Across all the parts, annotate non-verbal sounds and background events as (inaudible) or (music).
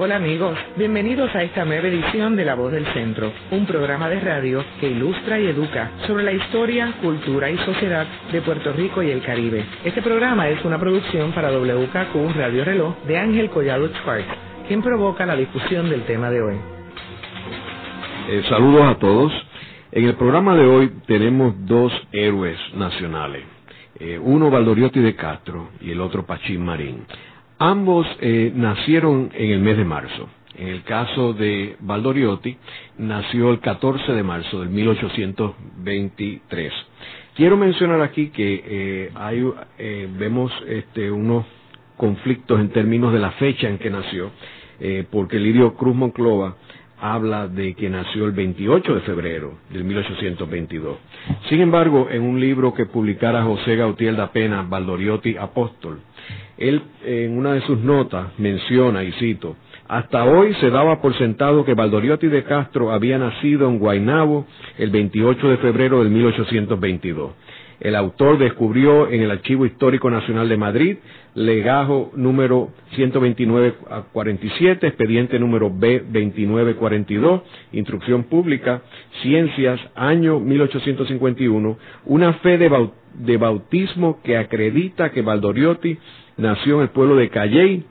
Hola amigos, bienvenidos a esta nueva edición de La Voz del Centro, un programa de radio que ilustra y educa sobre la historia, cultura y sociedad de Puerto Rico y el Caribe. Este programa es una producción para WKQ Radio Reloj de Ángel Collado Schwartz, quien provoca la discusión del tema de hoy. Eh, saludos a todos. En el programa de hoy tenemos dos héroes nacionales, eh, uno Valdoriotti de Castro y el otro Pachín Marín. Ambos eh, nacieron en el mes de marzo. En el caso de Valdoriotti, nació el 14 de marzo del 1823. Quiero mencionar aquí que eh, hay, eh, vemos este, unos conflictos en términos de la fecha en que nació, porque Lidio Cruz Monclova habla de que nació el 28 de febrero del 1822. Sin embargo, en un libro que publicara José Gautier da Pena, Valdoriotti Apóstol, él en una de sus notas menciona, y cito, hasta hoy se daba por sentado que Valdoriotti de Castro había nacido en Guaynabo el 28 de febrero del 1822. El autor descubrió en el Archivo Histórico Nacional de Madrid, legajo número 129-47, expediente número B2942, instrucción pública, ciencias, año 1851, una fe de, bautismo que acredita que Valdoriotti nació en el pueblo de Calley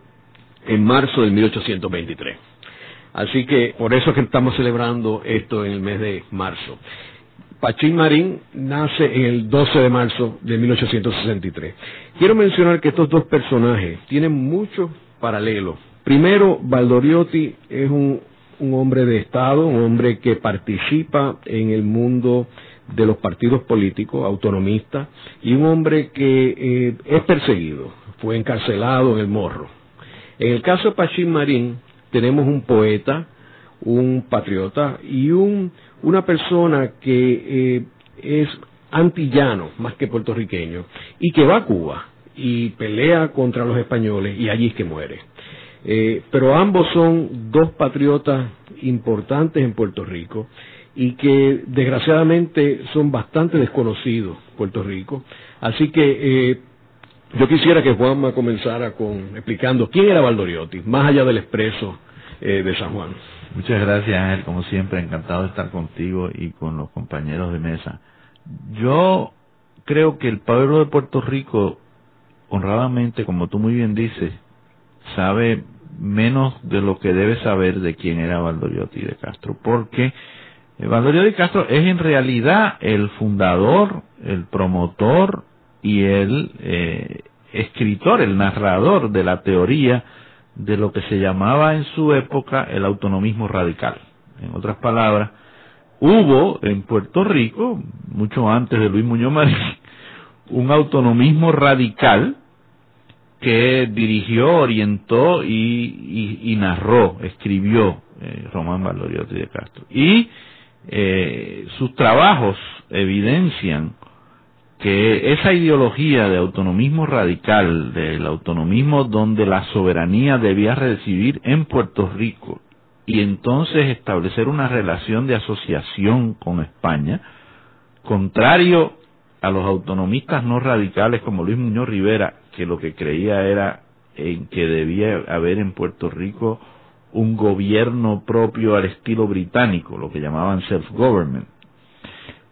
en marzo del 1823. Así que por eso es que estamos celebrando esto en el mes de marzo. Pachín Marín nace en el 12 de marzo de 1863. Quiero mencionar que estos dos personajes tienen muchos paralelos. Primero, Valdoriotti es un, hombre de Estado, un hombre que participa en el mundo de los partidos políticos autonomistas y un hombre que eh, es perseguido, fue encarcelado en el morro. En el caso de Pachín Marín tenemos un poeta, un patriota y un, una persona que eh, es antillano más que puertorriqueño y que va a Cuba y pelea contra los españoles y allí es que muere. Eh, pero ambos son dos patriotas importantes en Puerto Rico y que desgraciadamente son bastante desconocidos Puerto Rico. Así que eh, yo quisiera que Juanma comenzara con explicando quién era Valdoriotti, más allá del expreso eh, de San Juan. Muchas gracias, Ángel. Como siempre, encantado de estar contigo y con los compañeros de mesa. Yo creo que el pueblo de Puerto Rico, honradamente, como tú muy bien dices, sabe menos de lo que debe saber de quién era Valdoriotti de Castro, porque eh, Valdoriotti de Castro es en realidad el fundador, el promotor y el eh, escritor, el narrador de la teoría de lo que se llamaba en su época el autonomismo radical. En otras palabras, hubo en Puerto Rico, mucho antes de Luis Muñoz Marín, (laughs) un autonomismo radical que dirigió, orientó y, narró, escribió eh, Román Valoriotti de Castro. Y eh, sus trabajos evidencian que esa ideología de autonomismo radical, del autonomismo donde la soberanía debía residir en Puerto Rico y entonces establecer una relación de asociación con España, contrario a los autonomistas no radicales como Luis Muñoz Rivera, que lo que creía era en que debía haber en Puerto Rico un gobierno propio al estilo británico, lo que llamaban self-government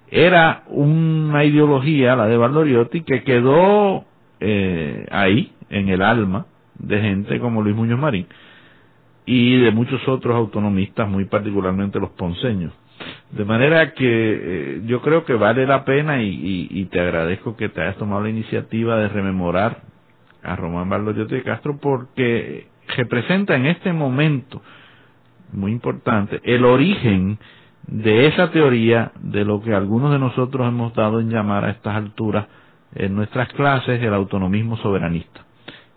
era una ideología, la de Valdoriotti, que quedó eh, ahí, en el alma de gente como Luis Muñoz Marín y de muchos otros autonomistas, muy particularmente los ponceños. De manera que eh, yo creo que vale la pena y, te agradezco que te hayas tomado la iniciativa de rememorar a Román Valdoriotti de Castro porque representa en este momento, muy importante, el origen de esa teoría de lo que algunos de nosotros hemos dado en llamar a estas alturas en nuestras clases el autonomismo soberanista,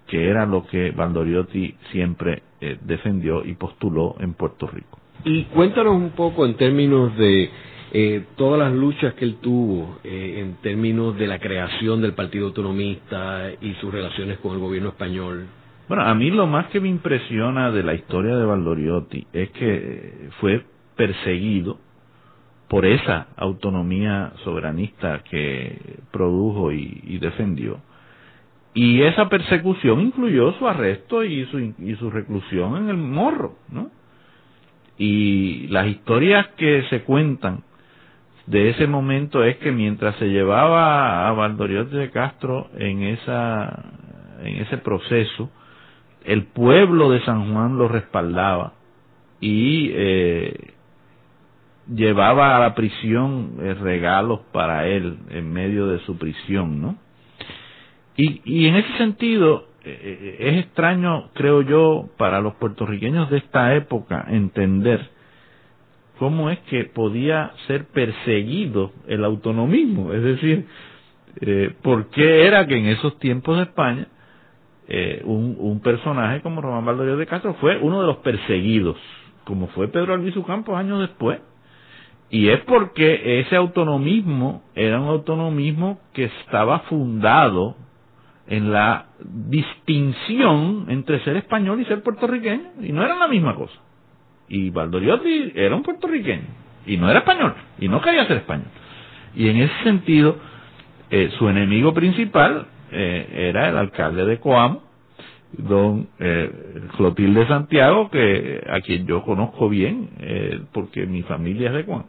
que era lo que Valdoriotti siempre eh, defendió y postuló en Puerto Rico. Y cuéntanos un poco en términos de eh, todas las luchas que él tuvo eh, en términos de la creación del Partido Autonomista y sus relaciones con el gobierno español. Bueno, a mí lo más que me impresiona de la historia de Valdoriotti es que fue perseguido por esa autonomía soberanista que produjo y, defendió. Y esa persecución incluyó su arresto y su, y su reclusión en el morro, ¿no? Y las historias que se cuentan de ese momento es que mientras se llevaba a Valdoriotti de Castro en esa en ese proceso el pueblo de San Juan lo respaldaba y eh, llevaba a la prisión eh, regalos para él en medio de su prisión, ¿no? Y, en ese sentido eh, es extraño, creo yo, para los puertorriqueños de esta época entender cómo es que podía ser perseguido el autonomismo, es decir, eh, por qué era que en esos tiempos de España eh, un, personaje como Román Valdorio de Castro fue uno de los perseguidos, como fue Pedro Albizu Campos años después. Y es porque ese autonomismo era un autonomismo que estaba fundado en la distinción entre ser español y ser puertorriqueño, y no era la misma cosa. Y Valdoriotti era un puertorriqueño y no era español y no quería ser español. Y en ese sentido, eh, su enemigo principal eh, era el alcalde de Coamo, don eh, Clotilde Santiago, que a quien yo conozco bien, eh, porque mi familia es de Coamo,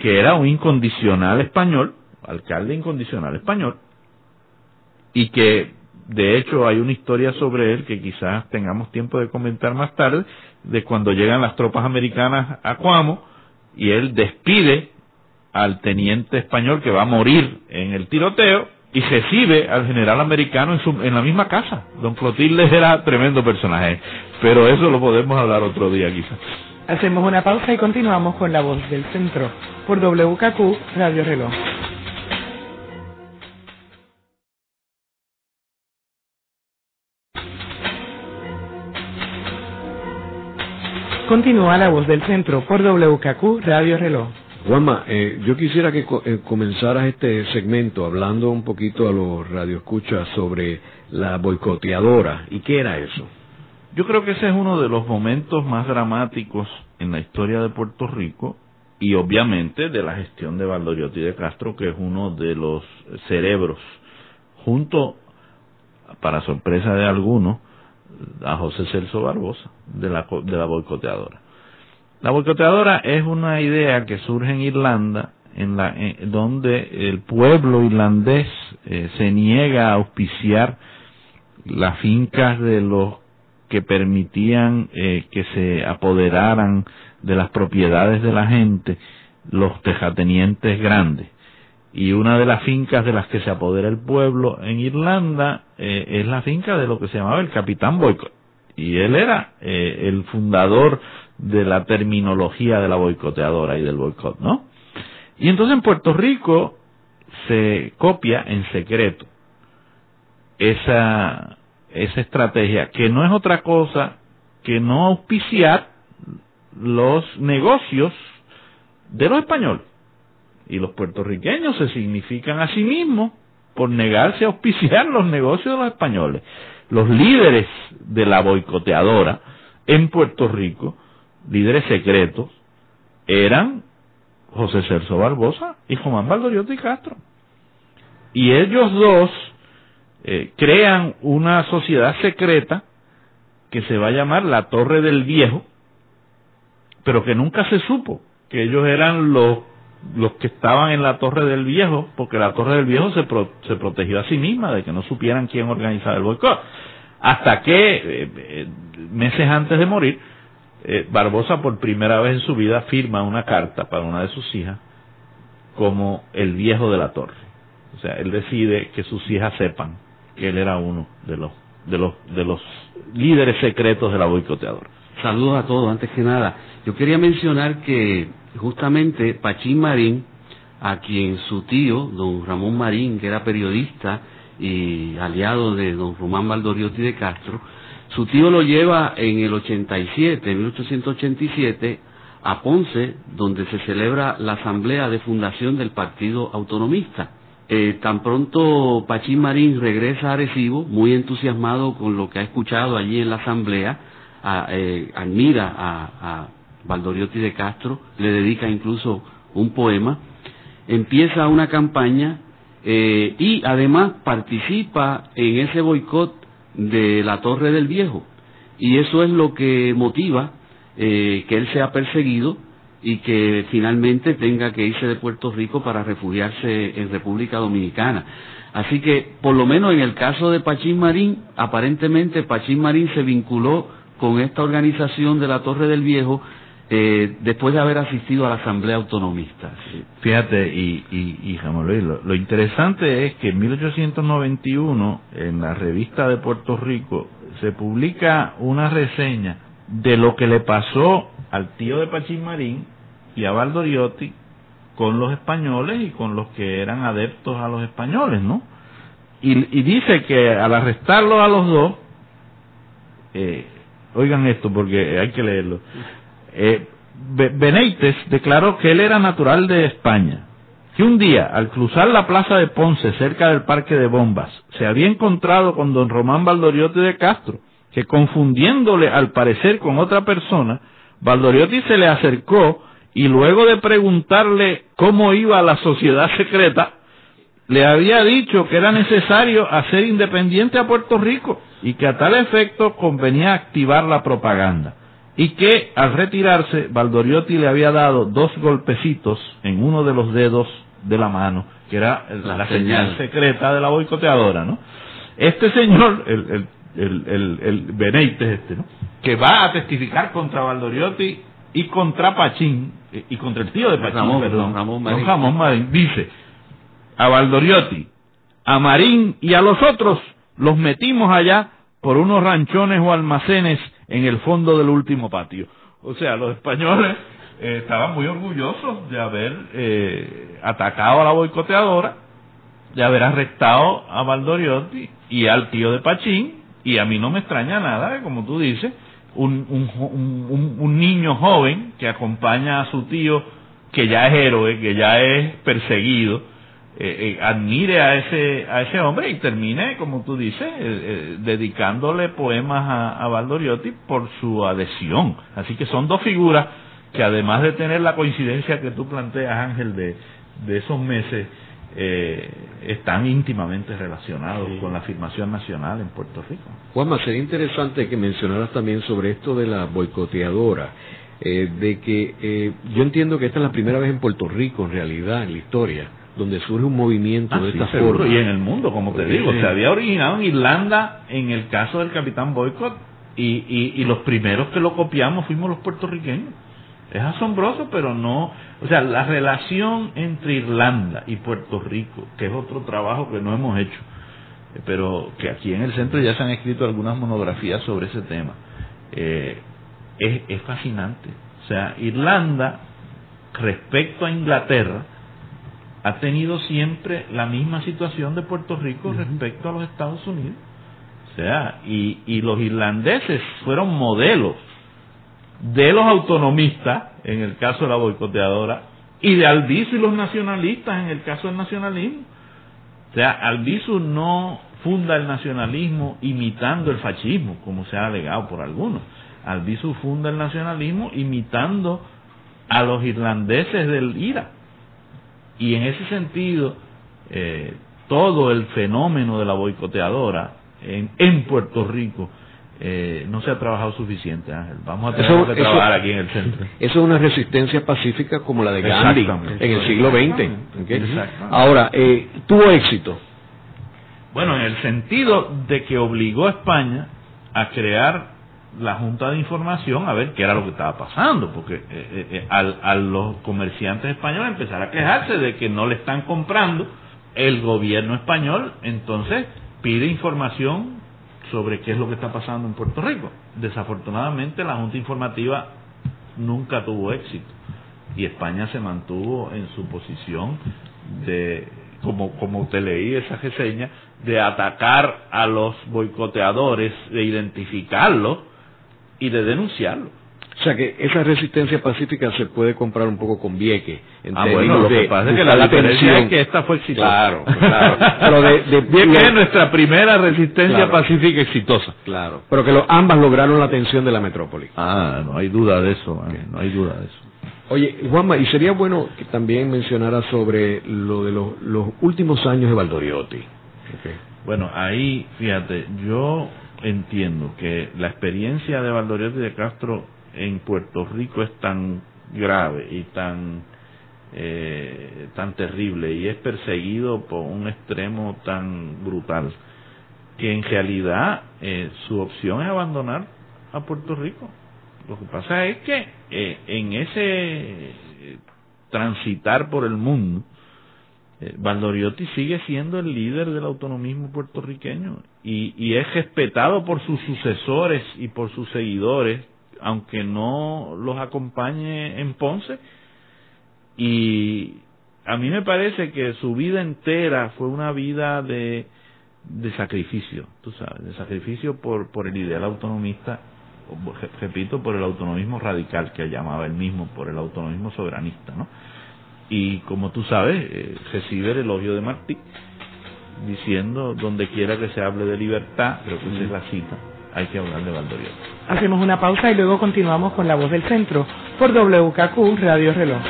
que era un incondicional español, alcalde incondicional español, y que de hecho hay una historia sobre él que quizás tengamos tiempo de comentar más tarde, de cuando llegan las tropas americanas a Cuamo y él despide al teniente español que va a morir en el tiroteo y recibe al general americano en, su, en la misma casa. Don Clotilde era tremendo personaje, pero eso lo podemos hablar otro día quizás. Hacemos una pausa y continuamos con la voz del centro por WKQ Radio Reloj. Continúa la voz del centro por WKQ Radio Reloj. Juanma, eh, yo quisiera que co eh, comenzaras este segmento hablando un poquito a los radioescuchas sobre la boicoteadora y qué era eso. Yo creo que ese es uno de los momentos más dramáticos en la historia de Puerto Rico y obviamente de la gestión de Valdoriotti de Castro, que es uno de los cerebros, junto, para sorpresa de algunos, a José Celso Barbosa de la, de la boicoteadora. La boicoteadora es una idea que surge en Irlanda, en la, en, donde el pueblo irlandés eh, se niega a auspiciar las fincas de los que permitían eh, que se apoderaran de las propiedades de la gente los tejatenientes grandes y una de las fincas de las que se apodera el pueblo en Irlanda eh, es la finca de lo que se llamaba el capitán Boycott y él era eh, el fundador de la terminología de la boicoteadora y del boicot, ¿no? Y entonces en Puerto Rico se copia en secreto esa esa estrategia que no es otra cosa que no auspiciar los negocios de los españoles y los puertorriqueños se significan a sí mismos por negarse a auspiciar los negocios de los españoles. Los líderes de la boicoteadora en Puerto Rico, líderes secretos, eran José Celso Barbosa y Juan Valdoriotti Castro. Y ellos dos eh, crean una sociedad secreta que se va a llamar la Torre del Viejo, pero que nunca se supo que ellos eran los los que estaban en la Torre del Viejo, porque la Torre del Viejo se, pro, se protegió a sí misma de que no supieran quién organizaba el boicot. Hasta que, eh, eh, meses antes de morir, eh, Barbosa por primera vez en su vida firma una carta para una de sus hijas como el viejo de la torre. O sea, él decide que sus hijas sepan que él era uno de los de los de los líderes secretos de la boicoteadora. Saludos a todos, antes que nada. Yo quería mencionar que justamente Pachín Marín, a quien su tío, don Ramón Marín, que era periodista y aliado de don Román Valdoriotti de Castro, su tío lo lleva en el 87, en 1887, a Ponce, donde se celebra la asamblea de fundación del Partido Autonomista. Eh, tan pronto Pachín Marín regresa a Arecibo, muy entusiasmado con lo que ha escuchado allí en la asamblea, eh, admira a, a de Castro, le dedica incluso un poema, empieza una campaña eh, y además participa en ese boicot de la Torre del Viejo. Y eso es lo que motiva eh, que él sea perseguido y que finalmente tenga que irse de Puerto Rico para refugiarse en República Dominicana. Así que, por lo menos en el caso de Pachín Marín, aparentemente Pachín Marín se vinculó con esta organización de la Torre del Viejo eh, después de haber asistido a la Asamblea Autonomista. Fíjate, y, y, y lo, interesante es que en 1891, en la revista de Puerto Rico, se publica una reseña de lo que le pasó al tío de Pachín Marín y a Valdoriotti con los españoles y con los que eran adeptos a los españoles, ¿no? Y, dice que al arrestarlo a los dos, eh, oigan esto porque hay que leerlo, eh, Benítez declaró que él era natural de España, que un día, al cruzar la plaza de Ponce cerca del Parque de Bombas, se había encontrado con don Román Valdoriotti de Castro, que confundiéndole al parecer con otra persona, Valdoriotti se le acercó y luego de preguntarle cómo iba la sociedad secreta, le había dicho que era necesario hacer independiente a Puerto Rico y que a tal efecto convenía activar la propaganda y que al retirarse Valdoriotti le había dado dos golpecitos en uno de los dedos de la mano, que era la, señal. secreta de la boicoteadora, ¿no? Este señor, el, el, el, el Benítez este, ¿no? Que va a testificar contra Valdoriotti y contra Pachín, y contra el tío de Pachín, perdón, Ramón Marín. Ramón Marín, dice, a Valdoriotti, a Marín y a los otros los metimos allá por unos ranchones o almacenes en el fondo del último patio. O sea, los españoles eh, estaban muy orgullosos de haber eh, atacado a la boicoteadora, de haber arrestado a Valdoriotti y al tío de Pachín, y a mí no me extraña nada, como tú dices, un, un, un, niño joven que acompaña a su tío, que ya es héroe, que ya es perseguido, eh, eh, admire a ese a ese hombre y termine, como tú dices, eh, dedicándole poemas a, a Valdoriotti por su adhesión. Así que son dos figuras que además de tener la coincidencia que tú planteas, Ángel, de, de esos meses, están íntimamente relacionados con la afirmación nacional en Puerto Rico. Juanma, sería interesante que mencionaras también sobre esto de la boicoteadora. de que yo entiendo que esta es la primera vez en Puerto Rico, en realidad, en la historia, donde surge un movimiento ah, de esta forma. Y en el mundo, como te digo, se había originado en Irlanda en el caso del capitán Boycott y, y, y los primeros que lo copiamos fuimos los puertorriqueños. Es asombroso, pero no, o sea, la relación entre Irlanda y Puerto Rico, que es otro trabajo que no hemos hecho, pero que aquí en el centro ya se han escrito algunas monografías sobre ese tema, eh, es, es fascinante. O sea, Irlanda, respecto a Inglaterra, ha tenido siempre la misma situación de Puerto Rico respecto a los Estados Unidos. O sea, y, y los irlandeses fueron modelos de los autonomistas, en el caso de la boicoteadora, y de Albizu y los nacionalistas, en el caso del nacionalismo. O sea, Albizu no funda el nacionalismo imitando el fascismo, como se ha alegado por algunos. Albizu funda el nacionalismo imitando a los irlandeses del IRA y en ese sentido, eh, todo el fenómeno de la boicoteadora en, en Puerto Rico eh, no se ha trabajado suficiente, Ángel. Vamos a tener que trabajar aquí en el centro. Eso es una resistencia pacífica como la de Gandhi en el siglo XX. Ahora, eh, tuvo éxito. Bueno, en el sentido de que obligó a España a crear la Junta de Información a ver qué era lo que estaba pasando, porque eh, eh, eh, al, a los comerciantes españoles empezar a quejarse de que no le están comprando, el gobierno español entonces pide información sobre qué es lo que está pasando en Puerto Rico. Desafortunadamente la Junta Informativa nunca tuvo éxito y España se mantuvo en su posición de como como te leí esa reseña de atacar a los boicoteadores, de identificarlos y de denunciarlo. O sea que esa resistencia pacífica se puede comprar un poco con Vieque. En ah, bueno, lo que pasa es que la, diferencia es que esta fue exitosa. Claro, (laughs) claro. Pero de, de Vieque es nuestra primera resistencia pacífica exitosa. Claro. Pero que ambas lograron la atención de la metrópoli. Ah, no hay duda de eso, no hay duda de eso. Oye, Juanma, y sería bueno que también mencionara sobre lo de los, los últimos años de Valdoriotti. Bueno, ahí, fíjate, yo entiendo que la experiencia de Valdoriotti de Castro en Puerto Rico es tan grave y tan eh, tan terrible y es perseguido por un extremo tan brutal que en realidad eh, su opción es abandonar a Puerto Rico. Lo que pasa es que eh, en ese transitar por el mundo, eh, Valdoriotti sigue siendo el líder del autonomismo puertorriqueño y, y es respetado por sus sucesores y por sus seguidores, aunque no los acompañe en Ponce. Y a mí me parece que su vida entera fue una vida de, de sacrificio, tú sabes, de sacrificio por, por el ideal autonomista, repito, por el autonomismo radical que llamaba él mismo, por el autonomismo soberanista, ¿no? y como tú sabes, eh, recibe el elogio de Martí, diciendo donde quiera que se hable de libertad, creo que esa es la cita, hay que hablar de Valdoriotti. Hacemos una pausa y luego continuamos con La Voz del Centro por WKQ Radio Reloj.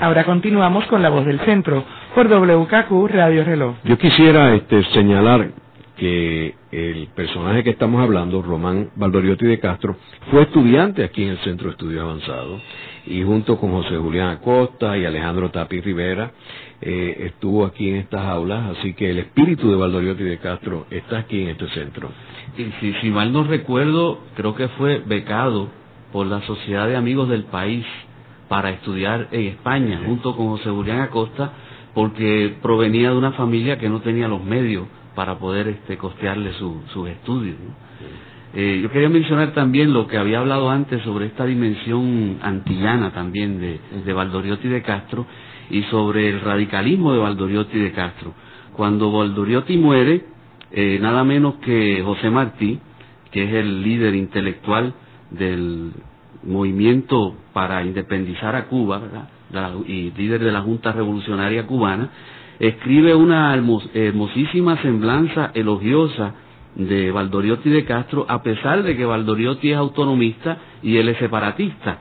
Ahora continuamos con La Voz del Centro por WKQ Radio Reloj. Yo quisiera este, señalar que el personaje que estamos hablando, Román Valdoriotti de Castro, fue estudiante aquí en el Centro de Estudios Avanzados y junto con José Julián Acosta y Alejandro Tapi Rivera eh, estuvo aquí en estas aulas, así que el espíritu de Valdoriotti de Castro está aquí en este centro. Y si, si mal no recuerdo, creo que fue becado por la Sociedad de Amigos del País para estudiar en España, junto con José Julián Acosta, porque provenía de una familia que no tenía los medios para poder este, costearle sus estudios. Eh, yo quería mencionar también lo que había hablado antes sobre esta dimensión antillana también de, de Valdoriotti de Castro y sobre el radicalismo de Valdoriotti de Castro. Cuando Valdoriotti muere, eh, nada menos que José Martí, que es el líder intelectual del movimiento para independizar a Cuba y líder de la Junta Revolucionaria Cubana, escribe una hermosísima semblanza elogiosa de Valdoriotti de Castro, a pesar de que Valdoriotti es autonomista y él es separatista.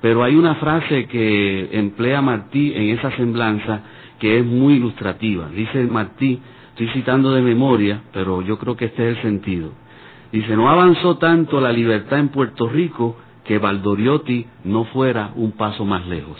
Pero hay una frase que emplea Martí en esa semblanza que es muy ilustrativa. Dice Martí, estoy citando de memoria, pero yo creo que este es el sentido. Dice, no avanzó tanto la libertad en Puerto Rico que Valdoriotti no fuera un paso más lejos.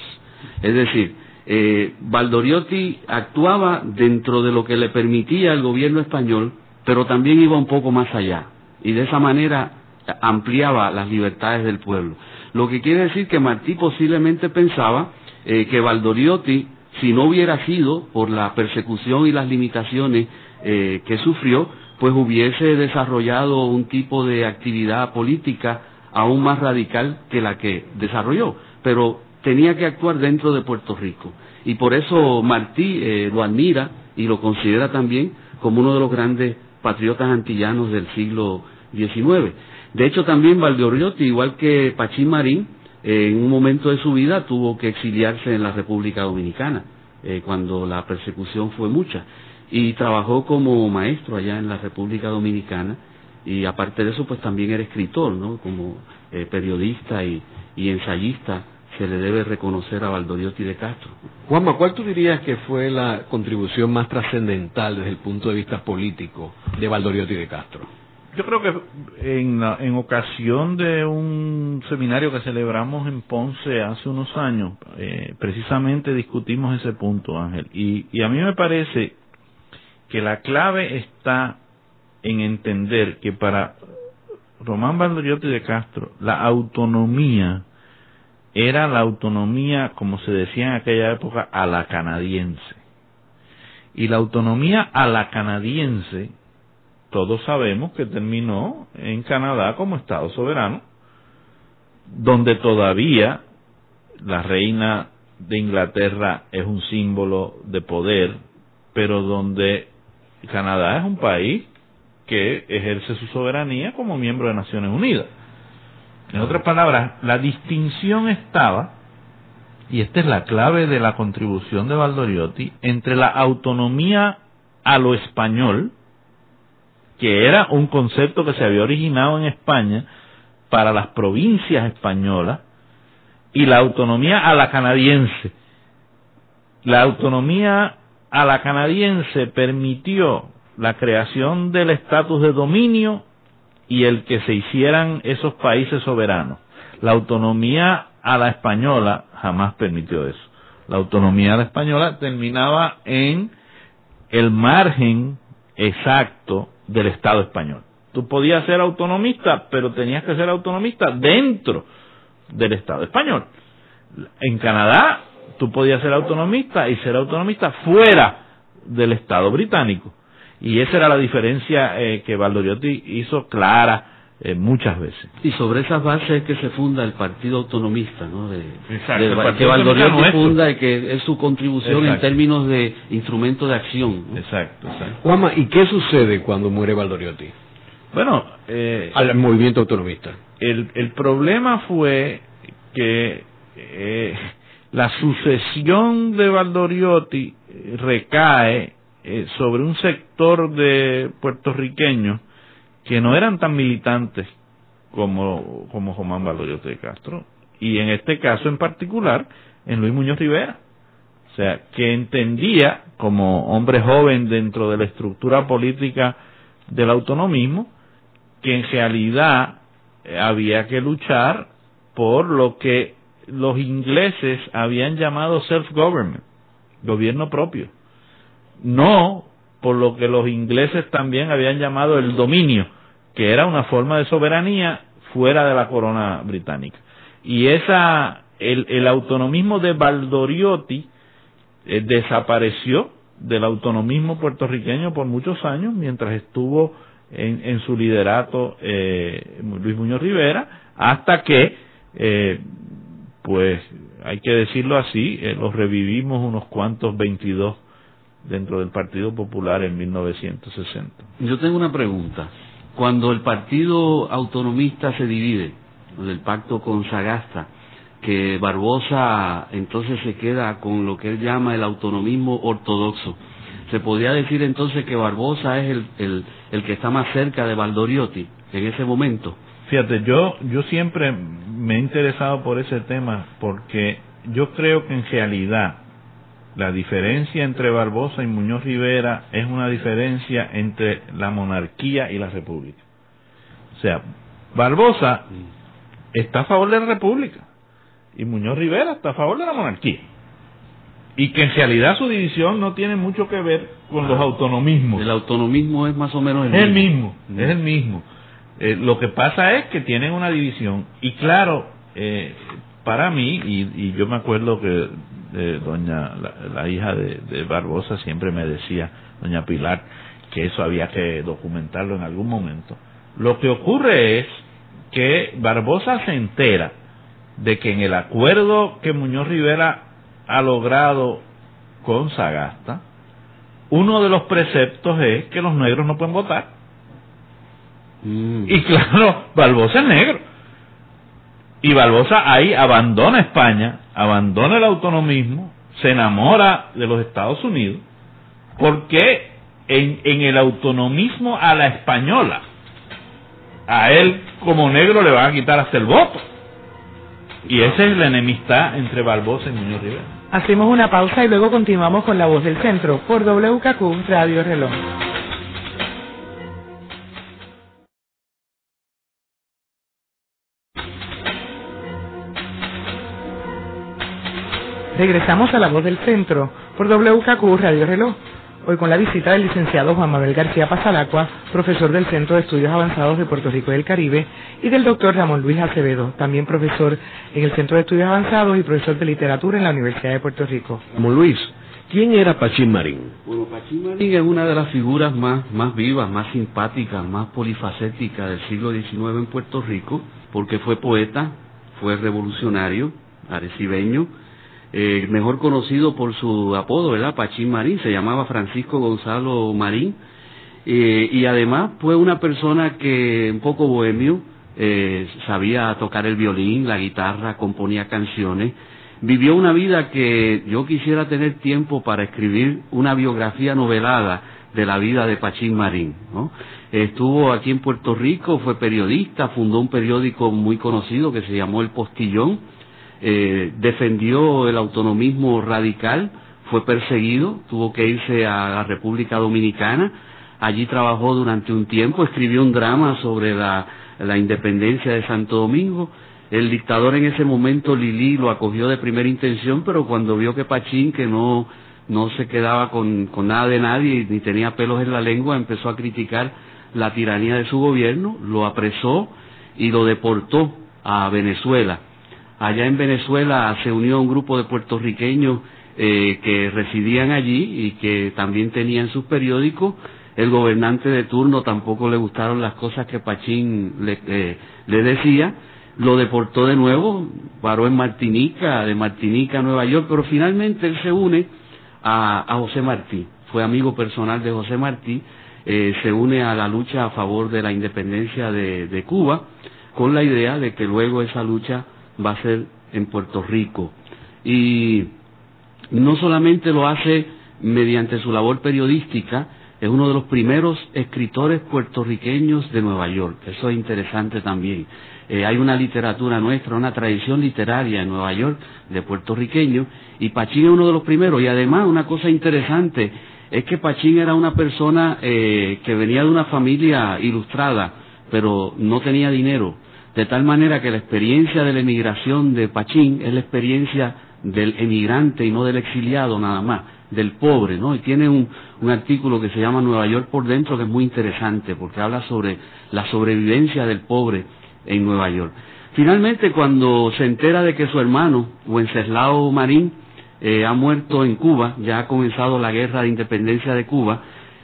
Es decir, eh, Valdoriotti actuaba dentro de lo que le permitía el gobierno español, pero también iba un poco más allá y de esa manera ampliaba las libertades del pueblo. Lo que quiere decir que Martí posiblemente pensaba eh, que Valdoriotti, si no hubiera sido por la persecución y las limitaciones eh, que sufrió, pues hubiese desarrollado un tipo de actividad política aún más radical que la que desarrolló, pero tenía que actuar dentro de Puerto Rico. Y por eso Martí eh, lo admira y lo considera también como uno de los grandes patriotas antillanos del siglo XIX. De hecho, también Valdoriotti, igual que Pachín Marín, eh, en un momento de su vida tuvo que exiliarse en la República Dominicana, eh, cuando la persecución fue mucha, y trabajó como maestro allá en la República Dominicana, y aparte de eso, pues también era escritor, ¿no? Como periodista y ensayista se le debe reconocer a Valdoriotti de Castro. Juanma, ¿cuál tú dirías que fue la contribución más trascendental desde el punto de vista político de Valdoriotti de Castro? Yo creo que en, en ocasión de un seminario que celebramos en Ponce hace unos años, eh, precisamente discutimos ese punto, Ángel. Y, y a mí me parece que la clave está en entender que para Román Valdoriotti de Castro, la autonomía era la autonomía, como se decía en aquella época, a la canadiense. Y la autonomía a la canadiense, todos sabemos que terminó en Canadá como Estado soberano, donde todavía la reina de Inglaterra es un símbolo de poder, pero donde Canadá es un país que ejerce su soberanía como miembro de Naciones Unidas. En otras palabras, la distinción estaba, y esta es la clave de la contribución de Valdoriotti, entre la autonomía a lo español, que era un concepto que se había originado en España para las provincias españolas, y la autonomía a la canadiense. La autonomía a la canadiense permitió la creación del estatus de dominio y el que se hicieran esos países soberanos. La autonomía a la española jamás permitió eso. La autonomía a la española terminaba en el margen exacto del Estado español. Tú podías ser autonomista, pero tenías que ser autonomista dentro del Estado español. En Canadá, tú podías ser autonomista y ser autonomista fuera del Estado británico. Y esa era la diferencia eh, que Valdoriotti hizo clara eh, muchas veces. Y sobre esas bases es que se funda el Partido Autonomista, ¿no? De, Exacto, de- el Partido que Valdoriotti funda y que es su contribución en términos de instrumento de acción. ¿no? Exacto, exacto. Juanma, ¿y qué sucede cuando muere Valdoriotti? Bueno, eh, Al movimiento autonomista. el, el problema fue que eh, la sucesión de Valdoriotti eh, recae eh, sobre un sector de puertorriqueños que no eran tan militantes como, como Román de Castro, y en este caso en particular en Luis Muñoz Rivera. O sea, que entendía como hombre joven dentro de la estructura política del autonomismo que en realidad eh, había que luchar por lo que los ingleses habían llamado self-government, gobierno propio, no por lo que los ingleses también habían llamado el dominio, que era una forma de soberanía fuera de la corona británica. Y esa, el, el autonomismo de Valdoriotti eh, desapareció del autonomismo puertorriqueño por muchos años mientras estuvo en, en su liderato eh, Luis Muñoz Rivera hasta que eh, pues hay que decirlo así eh, los revivimos unos cuantos 22 dentro del Partido Popular en 1960 Yo tengo una pregunta. Cuando el Partido Autonomista se divide, del pacto con Sagasta, que Barbosa entonces se queda con lo que él llama el autonomismo ortodoxo, ¿se podría decir entonces que Barbosa es el, el, el que está más cerca de Valdoriotti en ese momento? Fíjate, yo, yo siempre me he interesado por ese tema porque yo creo que en realidad la diferencia entre Barbosa y Muñoz Rivera es una diferencia entre la monarquía y la república. O sea, Barbosa está a favor de la república y Muñoz Rivera está a favor de la monarquía. Y que en realidad su división no tiene mucho que ver con los autonomismos. El autonomismo es más o menos el mismo. mismo, es el mismo. Eh, lo que pasa es que tienen una división. Y claro, eh, para mí, y, y yo me acuerdo que eh, doña, la, la hija de, de Barbosa siempre me decía, doña Pilar, que eso había que documentarlo en algún momento. Lo que ocurre es que Barbosa se entera de que en el acuerdo que Muñoz Rivera ha logrado con Sagasta, uno de los preceptos es que los negros no pueden votar. Mm. Y claro, Barbosa es negro. Y Barbosa ahí abandona España, abandona el autonomismo, se enamora de los Estados Unidos, porque en, en el autonomismo a la española, a él como negro le van a quitar hasta el voto. Y esa es la enemistad entre Barbosa y Muñoz Rivera. Hacemos una pausa y luego continuamos con La Voz del Centro por WKQ Radio Reloj. Regresamos a La Voz del Centro por WKQ Radio Reloj. Hoy con la visita del licenciado Juan Manuel García Pasalacua, profesor del Centro de Estudios Avanzados de Puerto Rico y del Caribe, y del doctor Ramón Luis Acevedo, también profesor en el Centro de Estudios Avanzados y profesor de Literatura en la Universidad de Puerto Rico. Ramón Luis, ¿quién era Pachín Marín? Bueno, Pachín Marín es una de las figuras más, más vivas, más simpáticas, más polifacéticas del siglo XIX en Puerto Rico, porque fue poeta, fue revolucionario, arecibeño, eh, mejor conocido por su apodo, ¿verdad? Pachín Marín, se llamaba Francisco Gonzalo Marín, eh, y además fue una persona que un poco bohemio, eh, sabía tocar el violín, la guitarra, componía canciones, vivió una vida que yo quisiera tener tiempo para escribir una biografía novelada de la vida de Pachín Marín. Estuvo aquí en Puerto Rico, fue periodista, fundó un periódico muy conocido que se llamó El Postillón, eh, defendió el autonomismo radical, fue perseguido, tuvo que irse a la República Dominicana, allí trabajó durante un tiempo, escribió un drama sobre la, independencia de Santo Domingo, el dictador en ese momento, Lili, lo acogió de primera intención, pero cuando vio que Pachín, que no, no se quedaba con, con nada de nadie ni tenía pelos en la lengua, empezó a criticar la tiranía de su gobierno, lo apresó y lo deportó a Venezuela. Allá en Venezuela se unió un grupo de puertorriqueños eh, que residían allí y que también tenían sus periódicos. El gobernante de turno tampoco le gustaron las cosas que Pachín le, eh, decía. Lo deportó de nuevo, paró en Martinica, de Martinica a Nueva York, pero finalmente él se une a, a José Martí, fue amigo personal de José Martí, eh, se une a la lucha a favor de la independencia de, de Cuba, con la idea de que luego esa lucha va a ser en Puerto Rico. Y no solamente lo hace mediante su labor periodística, es uno de los primeros escritores puertorriqueños de Nueva York. Eso es interesante también. Eh, hay una literatura nuestra, una tradición literaria en Nueva York de puertorriqueños, y Pachín es uno de los primeros. Y además, una cosa interesante es que Pachín era una persona eh, que venía de una familia ilustrada, pero no tenía dinero. De tal manera que la experiencia de la emigración de Pachín es la experiencia del emigrante y no del exiliado nada más, del pobre, ¿no? Y tiene un, un artículo que se llama Nueva York por dentro que es muy interesante porque habla sobre la sobrevivencia del pobre en Nueva York. Finalmente, cuando se entera de que su hermano, Wenceslao Marín, eh, ha muerto en Cuba, ya ha comenzado la guerra de independencia de Cuba,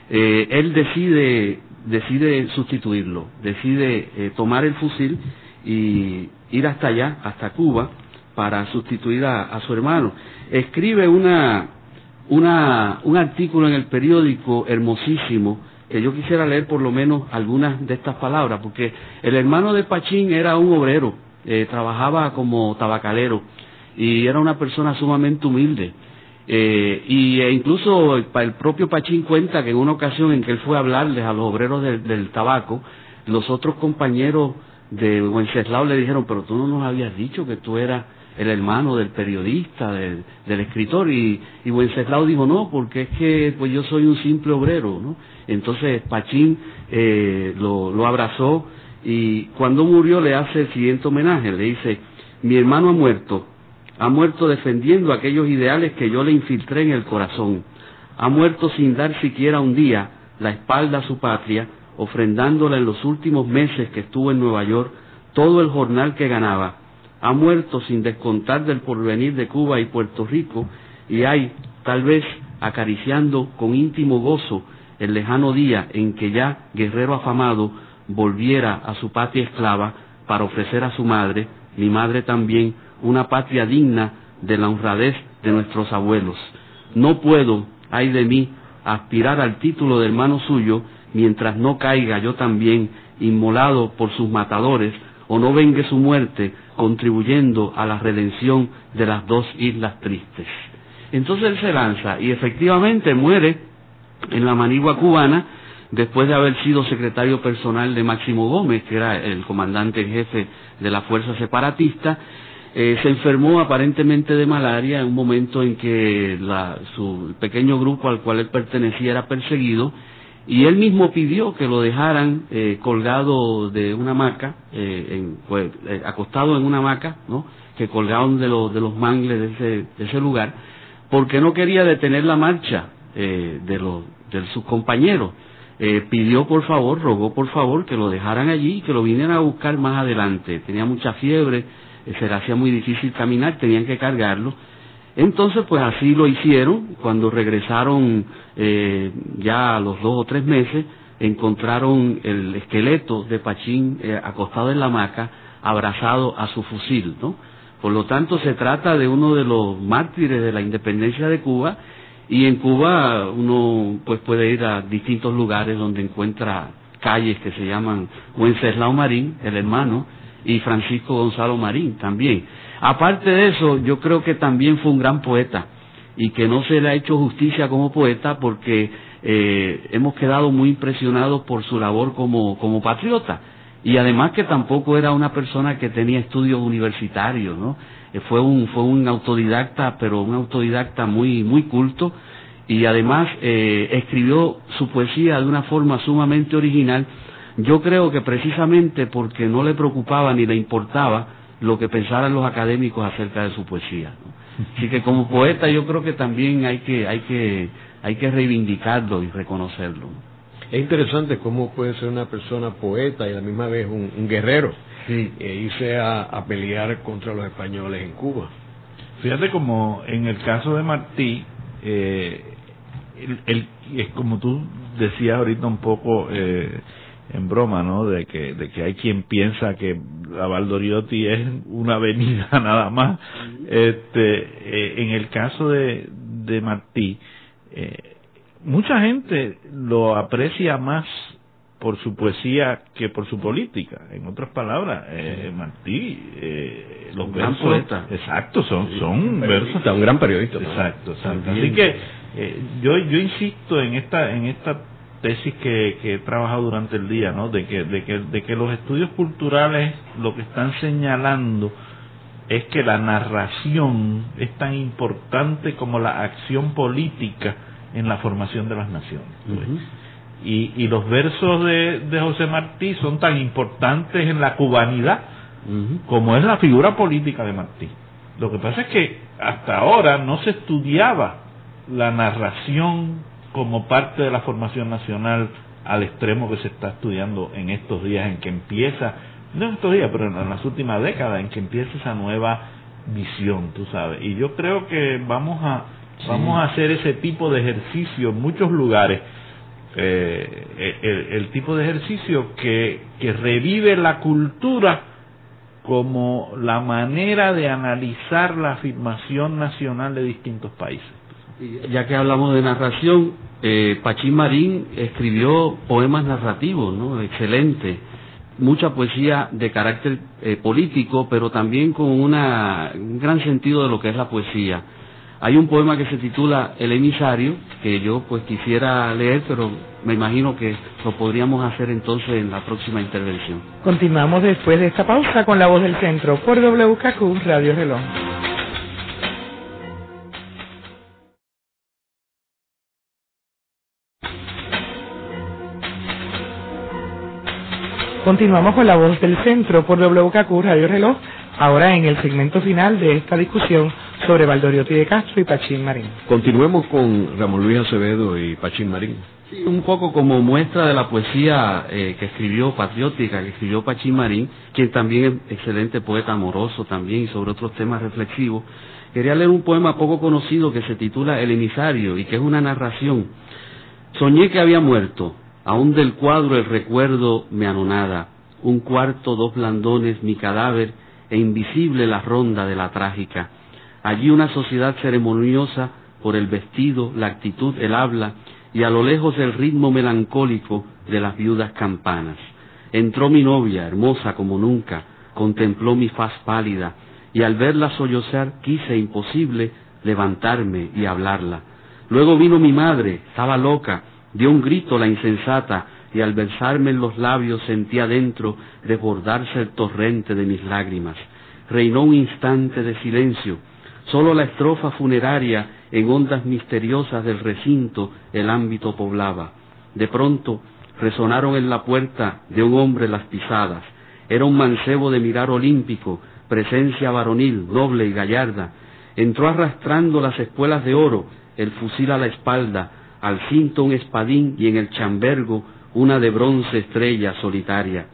eh, él decide, decide sustituirlo, decide eh, tomar el fusil y ir hasta allá, hasta Cuba, para sustituir a, su hermano. Escribe una, una, un artículo en el periódico hermosísimo que yo quisiera leer por lo menos algunas de estas palabras, porque el hermano de Pachín era un obrero, eh, trabajaba como tabacalero y era una persona sumamente humilde. Eh, y e incluso el, el, propio Pachín cuenta que en una ocasión en que él fue a hablarles a los obreros del, tabaco, los otros compañeros de Wenceslao le dijeron, pero tú no nos habías dicho que tú eras el hermano del periodista, del, escritor, y, y Wenceslao dijo, no, porque es que pues yo soy un simple obrero. Entonces Pachín eh, lo abrazó y cuando murió le hace el siguiente homenaje, le dice, mi hermano ha muerto, ha muerto defendiendo aquellos ideales que yo le infiltré en el corazón, ha muerto sin dar siquiera un día la espalda a su patria, ofrendándola en los últimos meses que estuvo en Nueva York todo el jornal que ganaba, ha muerto sin descontar del porvenir de Cuba y Puerto Rico, y hay, tal vez, acariciando con íntimo gozo el lejano día en que ya guerrero afamado volviera a su patria esclava para ofrecer a su madre, mi madre también, una patria digna de la honradez de nuestros abuelos. No puedo, ay de mí, aspirar al título de hermano suyo mientras no caiga yo también inmolado por sus matadores o no vengue su muerte contribuyendo a la redención de las dos islas tristes. Entonces él se lanza y efectivamente muere en la manigua cubana después de haber sido secretario personal de Máximo Gómez, que era el comandante en jefe de la fuerza separatista, eh, se enfermó aparentemente de malaria en un momento en que la, su pequeño grupo al cual él pertenecía era perseguido y él mismo pidió que lo dejaran eh, colgado de una hamaca, eh, pues, eh, acostado en una hamaca, que colgaban de, los de los mangles de ese, lugar, porque no quería detener la marcha eh, de, los, de sus compañeros. Eh, pidió por favor, rogó por favor que lo dejaran allí y que lo vinieran a buscar más adelante. Tenía mucha fiebre, se le hacía muy difícil caminar, tenían que cargarlo. Entonces, pues así lo hicieron. Cuando regresaron eh, ya a los dos o tres meses, encontraron el esqueleto de Pachín eh, acostado en la hamaca, abrazado a su fusil, ¿no? Por lo tanto, se trata de uno de los mártires de la independencia de Cuba y en Cuba uno pues puede ir a distintos lugares donde encuentra calles que se llaman Wenceslao Marín, el hermano, y Francisco Gonzalo Marín también. Aparte de eso, yo creo que también fue un gran poeta y que no se le ha hecho justicia como poeta porque eh, hemos quedado muy impresionados por su labor como, como patriota. Y además que tampoco era una persona que tenía estudios universitarios, ¿no? Eh, fue un, fue un autodidacta, pero un autodidacta muy, muy culto, y además eh, escribió su poesía de una forma sumamente original, yo creo que precisamente porque no le preocupaba ni le importaba lo que pensaran los académicos acerca de su poesía. Así que como poeta yo creo que también hay que, hay que, hay que reivindicarlo y reconocerlo. Es interesante cómo puede ser una persona poeta y a la misma vez un, guerrero sí. e irse a, pelear contra los españoles en Cuba. Fíjate como en el caso de Martí, eh, el, es como tú decías ahorita un poco eh, en broma, ¿no? De que, de que hay quien piensa que la Valdoriotti es una avenida (laughs) nada más. Este, eh, en el caso de, de Martí, eh, mucha gente lo aprecia más por su poesía que por su política. En otras palabras, eh, Martí, eh, los versos, poeta. exacto, son, son versos, un gran periodista. Exacto, exacto. Así que eh, yo, yo insisto en esta, en esta tesis que, que he trabajado durante el día, ¿no? De que, de que, de que los estudios culturales lo que están señalando es que la narración es tan importante como la acción política en la formación de las naciones. y, y, los versos de, de, José Martí son tan importantes en la cubanidad como es la figura política de Martí. Lo que pasa es que hasta ahora no se estudiaba la narración como parte de la formación nacional al extremo que se está estudiando en estos días en que empieza, no en estos días, pero en las últimas décadas, en que empieza esa nueva visión, tú sabes. Y yo creo que vamos a, vamos a hacer ese tipo de ejercicio en muchos lugares, eh, el, el, tipo de ejercicio que, que revive la cultura como la manera de analizar la afirmación nacional de distintos países. Ya que hablamos de narración, eh, Pachín Marín escribió poemas narrativos, ¿no? Excelente. Mucha poesía de carácter eh, político, pero también con una, un gran sentido de lo que es la poesía. Hay un poema que se titula El emisario, que yo pues quisiera leer, pero me imagino que lo podríamos hacer entonces en la próxima intervención. Continuamos después de esta pausa con la voz del centro por WKQ Radio Reloj. Continuamos con la voz del centro por WKQ Radio Reloj, ahora en el segmento final de esta discusión sobre Valdoriotti de Castro y Pachín Marín. Continuemos con Ramón Luis Acevedo y Pachín Marín. un poco como muestra de la poesía eh, que escribió, patriótica, que escribió Pachín Marín, quien también es excelente poeta amoroso también y sobre otros temas reflexivos. Quería leer un poema poco conocido que se titula El emisario y que es una narración. Soñé que había muerto, Aún del cuadro el recuerdo me anonada, un cuarto, dos blandones, mi cadáver, e invisible la ronda de la trágica. Allí una sociedad ceremoniosa por el vestido, la actitud, el habla, y a lo lejos el ritmo melancólico de las viudas campanas. Entró mi novia, hermosa como nunca, contempló mi faz pálida, y al verla sollozar quise imposible levantarme y hablarla. Luego vino mi madre, estaba loca, Dio un grito la insensata y al besarme en los labios sentí adentro desbordarse el torrente de mis lágrimas. Reinó un instante de silencio. Sólo la estrofa funeraria en ondas misteriosas del recinto el ámbito poblaba. De pronto resonaron en la puerta de un hombre las pisadas. Era un mancebo de mirar olímpico, presencia varonil, noble y gallarda. Entró arrastrando las espuelas de oro, el fusil a la espalda, al cinto un espadín y en el chambergo una de bronce estrella solitaria.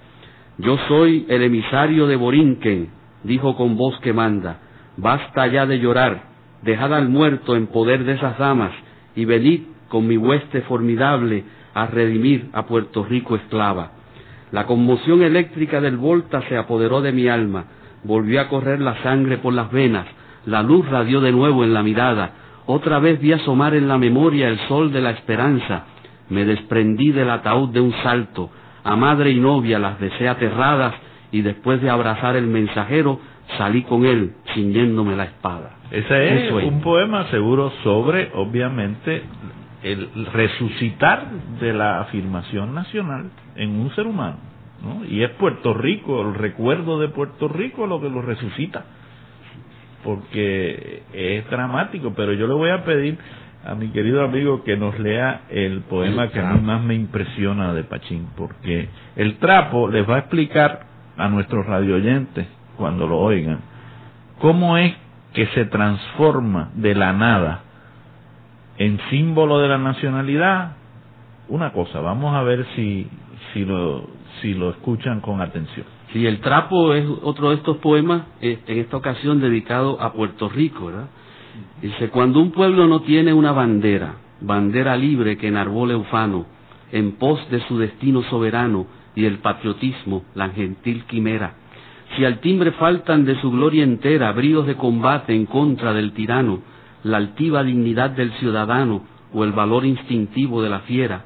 Yo soy el emisario de Borinquen, dijo con voz que manda, basta ya de llorar, dejad al muerto en poder de esas damas y venid con mi hueste formidable a redimir a Puerto Rico esclava. La conmoción eléctrica del Volta se apoderó de mi alma, volvió a correr la sangre por las venas, la luz radió de nuevo en la mirada, otra vez vi asomar en la memoria el sol de la esperanza. Me desprendí del ataúd de un salto. A madre y novia las besé aterradas y después de abrazar el mensajero salí con él ciñéndome la espada. Ese es un poema seguro sobre, obviamente, el resucitar de la afirmación nacional en un ser humano. ¿no? Y es Puerto Rico, el recuerdo de Puerto Rico lo que lo resucita. Porque es dramático, pero yo le voy a pedir a mi querido amigo que nos lea el poema que a mí más me impresiona de Pachín, porque el trapo les va a explicar a nuestros radioyentes, cuando lo oigan, cómo es que se transforma de la nada en símbolo de la nacionalidad. Una cosa, vamos a ver si, si, lo, si lo escuchan con atención. Sí, el trapo es otro de estos poemas, eh, en esta ocasión dedicado a Puerto Rico, ¿verdad? Dice, cuando un pueblo no tiene una bandera, bandera libre que enarbole ufano, en pos de su destino soberano y el patriotismo, la gentil quimera, si al timbre faltan de su gloria entera bríos de combate en contra del tirano, la altiva dignidad del ciudadano o el valor instintivo de la fiera,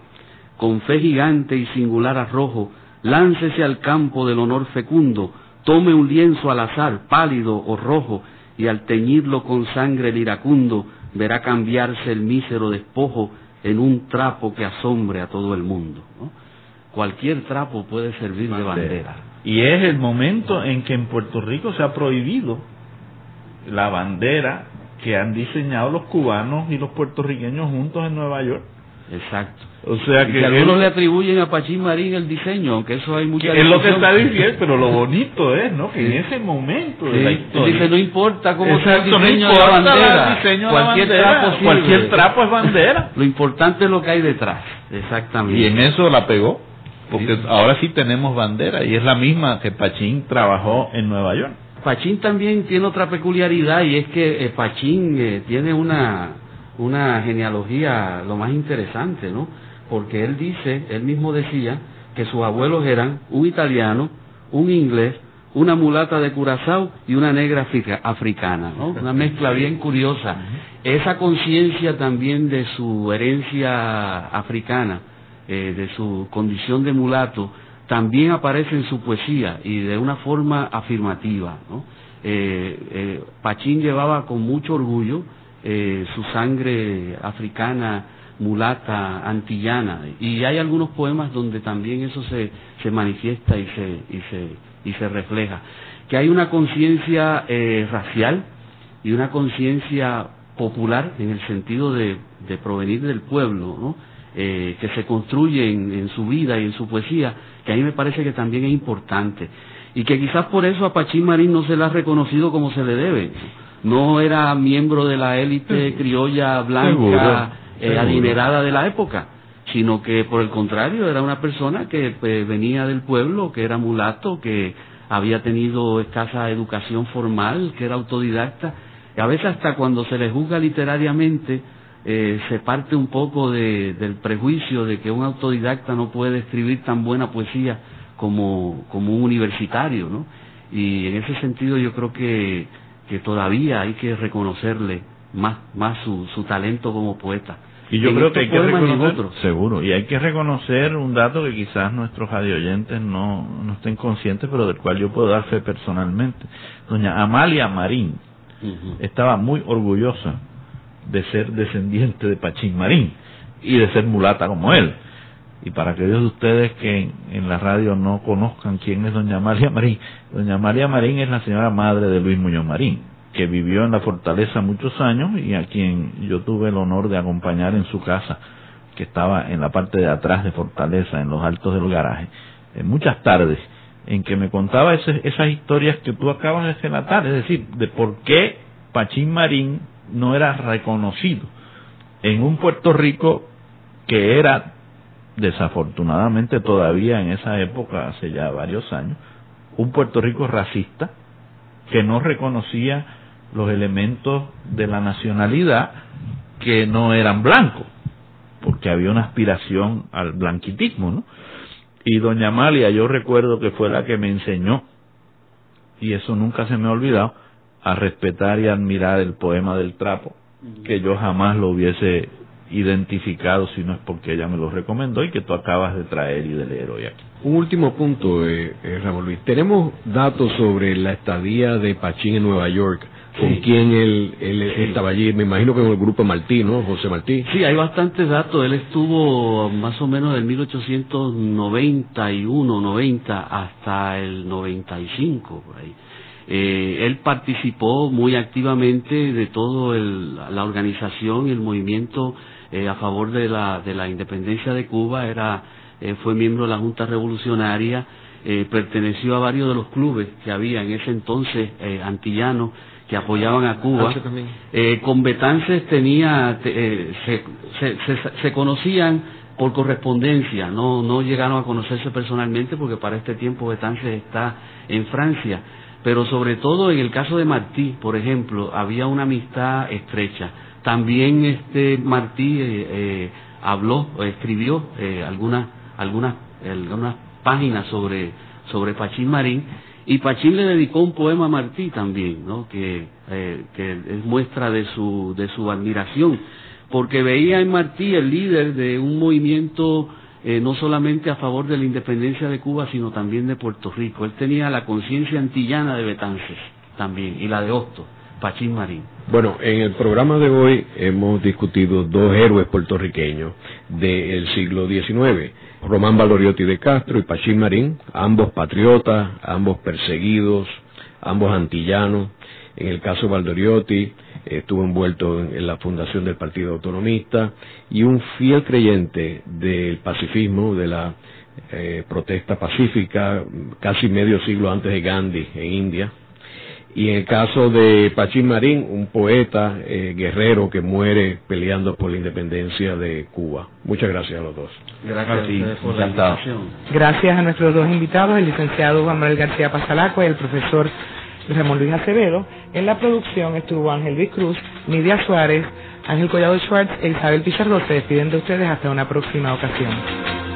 con fe gigante y singular arrojo, láncese al campo del honor fecundo, tome un lienzo al azar, pálido o rojo, y al teñirlo con sangre el iracundo, verá cambiarse el mísero despojo en un trapo que asombre a todo el mundo. Cualquier trapo puede servir de bandera. Y es el momento en que en Puerto Rico se ha prohibido la bandera que han diseñado los cubanos y los puertorriqueños juntos en Nueva York. Exacto. O sea que, algunos le atribuyen a Pachín Marín el diseño, aunque eso hay mucha Es lo que está diciendo, pero lo (laughs) bonito es, ¿no? Que en ese momento de la historia. Dice, no importa cómo sea el diseño de la bandera. cualquier, Trapo cualquier trapo es bandera. (laughs) lo importante es lo que hay detrás. Exactamente. Y en eso la pegó, porque ahora sí tenemos bandera y es la misma que Pachín trabajó en Nueva York. Pachín también tiene otra peculiaridad y es que eh, Pachín eh, tiene una, una genealogía lo más interesante, ¿no? Porque él dice, él mismo decía, que sus abuelos eran un italiano, un inglés, una mulata de Curazao y una negra africana, ¿no? Una mezcla bien curiosa. Esa conciencia también de su herencia africana, eh, de su condición de mulato, también aparece en su poesía y de una forma afirmativa. ¿no? Eh, eh, Pachín llevaba con mucho orgullo eh, su sangre africana, mulata, antillana, y hay algunos poemas donde también eso se, se manifiesta y se, y, se, y se refleja. Que hay una conciencia racial y una conciencia popular en el sentido de, provenir del pueblo. Eh, que se construye en, su vida y en su poesía, que a mí me parece que también es importante. Y que quizás por eso a Pachín Marín no se le ha reconocido como se le debe. No era miembro de la élite criolla blanca eh, adinerada de la época, sino que por el contrario era una persona que pues, venía del pueblo, que era mulato, que había tenido escasa educación formal, que era autodidacta. Y a veces hasta cuando se le juzga literariamente, eh, se parte un poco de, del prejuicio de que un autodidacta no puede escribir tan buena poesía como, como un universitario, ¿no? Y en ese sentido yo creo que, que todavía hay que reconocerle más, más su, su talento como poeta. Y yo creo que hay que reconocer, seguro, y hay que reconocer un dato que quizás nuestros radioyentes no, no estén conscientes, pero del cual yo puedo dar fe personalmente. Doña Amalia Marín estaba muy orgullosa de ser descendiente de Pachín Marín y de ser mulata como él. Y para aquellos de ustedes que en, la radio no conozcan quién es doña María Marín, doña María Marín es la señora madre de Luis Muñoz Marín, que vivió en la fortaleza muchos años y a quien yo tuve el honor de acompañar en su casa, que estaba en la parte de atrás de Fortaleza, en los altos del garaje, en muchas tardes, en que me contaba esas historias que tú acabas de relatar, es decir, de por qué Pachín Marín no era reconocido en un Puerto Rico que era desafortunadamente todavía en esa época, hace ya varios años, un Puerto Rico racista que no reconocía los elementos de la nacionalidad que no eran blancos, porque había una aspiración al blanquitismo, ¿no? Y doña Amalia, yo recuerdo que fue la que me enseñó, y eso nunca se me ha olvidado, a respetar y admirar el poema del trapo, que yo jamás lo hubiese identificado si no es porque ella me lo recomendó y que tú acabas de traer y de leer hoy aquí. Un último punto, eh, eh, Ramón Luis. Tenemos datos sobre la estadía de Pachín en Nueva York con quién él, él estaba allí. Me imagino que con el grupo Martí, ¿no? José Martí. Sí, hay bastantes datos. Él estuvo más o menos del 1891, 90 hasta el 95, por ahí. Eh, él participó muy activamente de todo la organización y el movimiento eh, a favor de la, de la independencia de Cuba. Era, eh, fue miembro de la Junta Revolucionaria, perteneció a varios de los clubes que había en ese entonces antillanos que apoyaban a Cuba. Ah, con Betances tenía, se, se, se conocían por correspondencia, no, no llegaron a conocerse personalmente porque para este tiempo Betances está en Francia pero sobre todo en el caso de Martí, por ejemplo, había una amistad estrecha. También este Martí eh, eh, habló, escribió eh, algunas, algunas, algunas páginas sobre, sobre Pachín Marín y Pachín le dedicó un poema a Martí también, ¿no? que, que es muestra de su, de su admiración, porque veía en Martí el líder de un movimiento eh, no solamente a favor de la independencia de Cuba, sino también de Puerto Rico. Él tenía la conciencia antillana de Betances también, y la de Hosto, Pachín Marín. Bueno, en el programa de hoy hemos discutido dos héroes puertorriqueños del siglo XIX, Román Valoriotti de Castro y Pachín Marín, ambos patriotas, ambos perseguidos, ambos antillanos. En el caso Valdoriotti, estuvo envuelto en, la fundación del Partido Autonomista y un fiel creyente del pacifismo, de la eh, protesta pacífica, casi medio siglo antes de Gandhi en India. Y en el caso de Pachín Marín, un poeta eh, guerrero que muere peleando por la independencia de Cuba. Muchas gracias a los dos. Gracias por la invitación. Gracias a nuestros dos invitados, el licenciado Juan Manuel García Pasalaco y el profesor Ramón Luis Acevedo. En la producción estuvo Ángel Luis Cruz, Nidia Suárez, Ángel Collado Schwartz e Isabel Pizarro. Se despiden de ustedes hasta una próxima ocasión.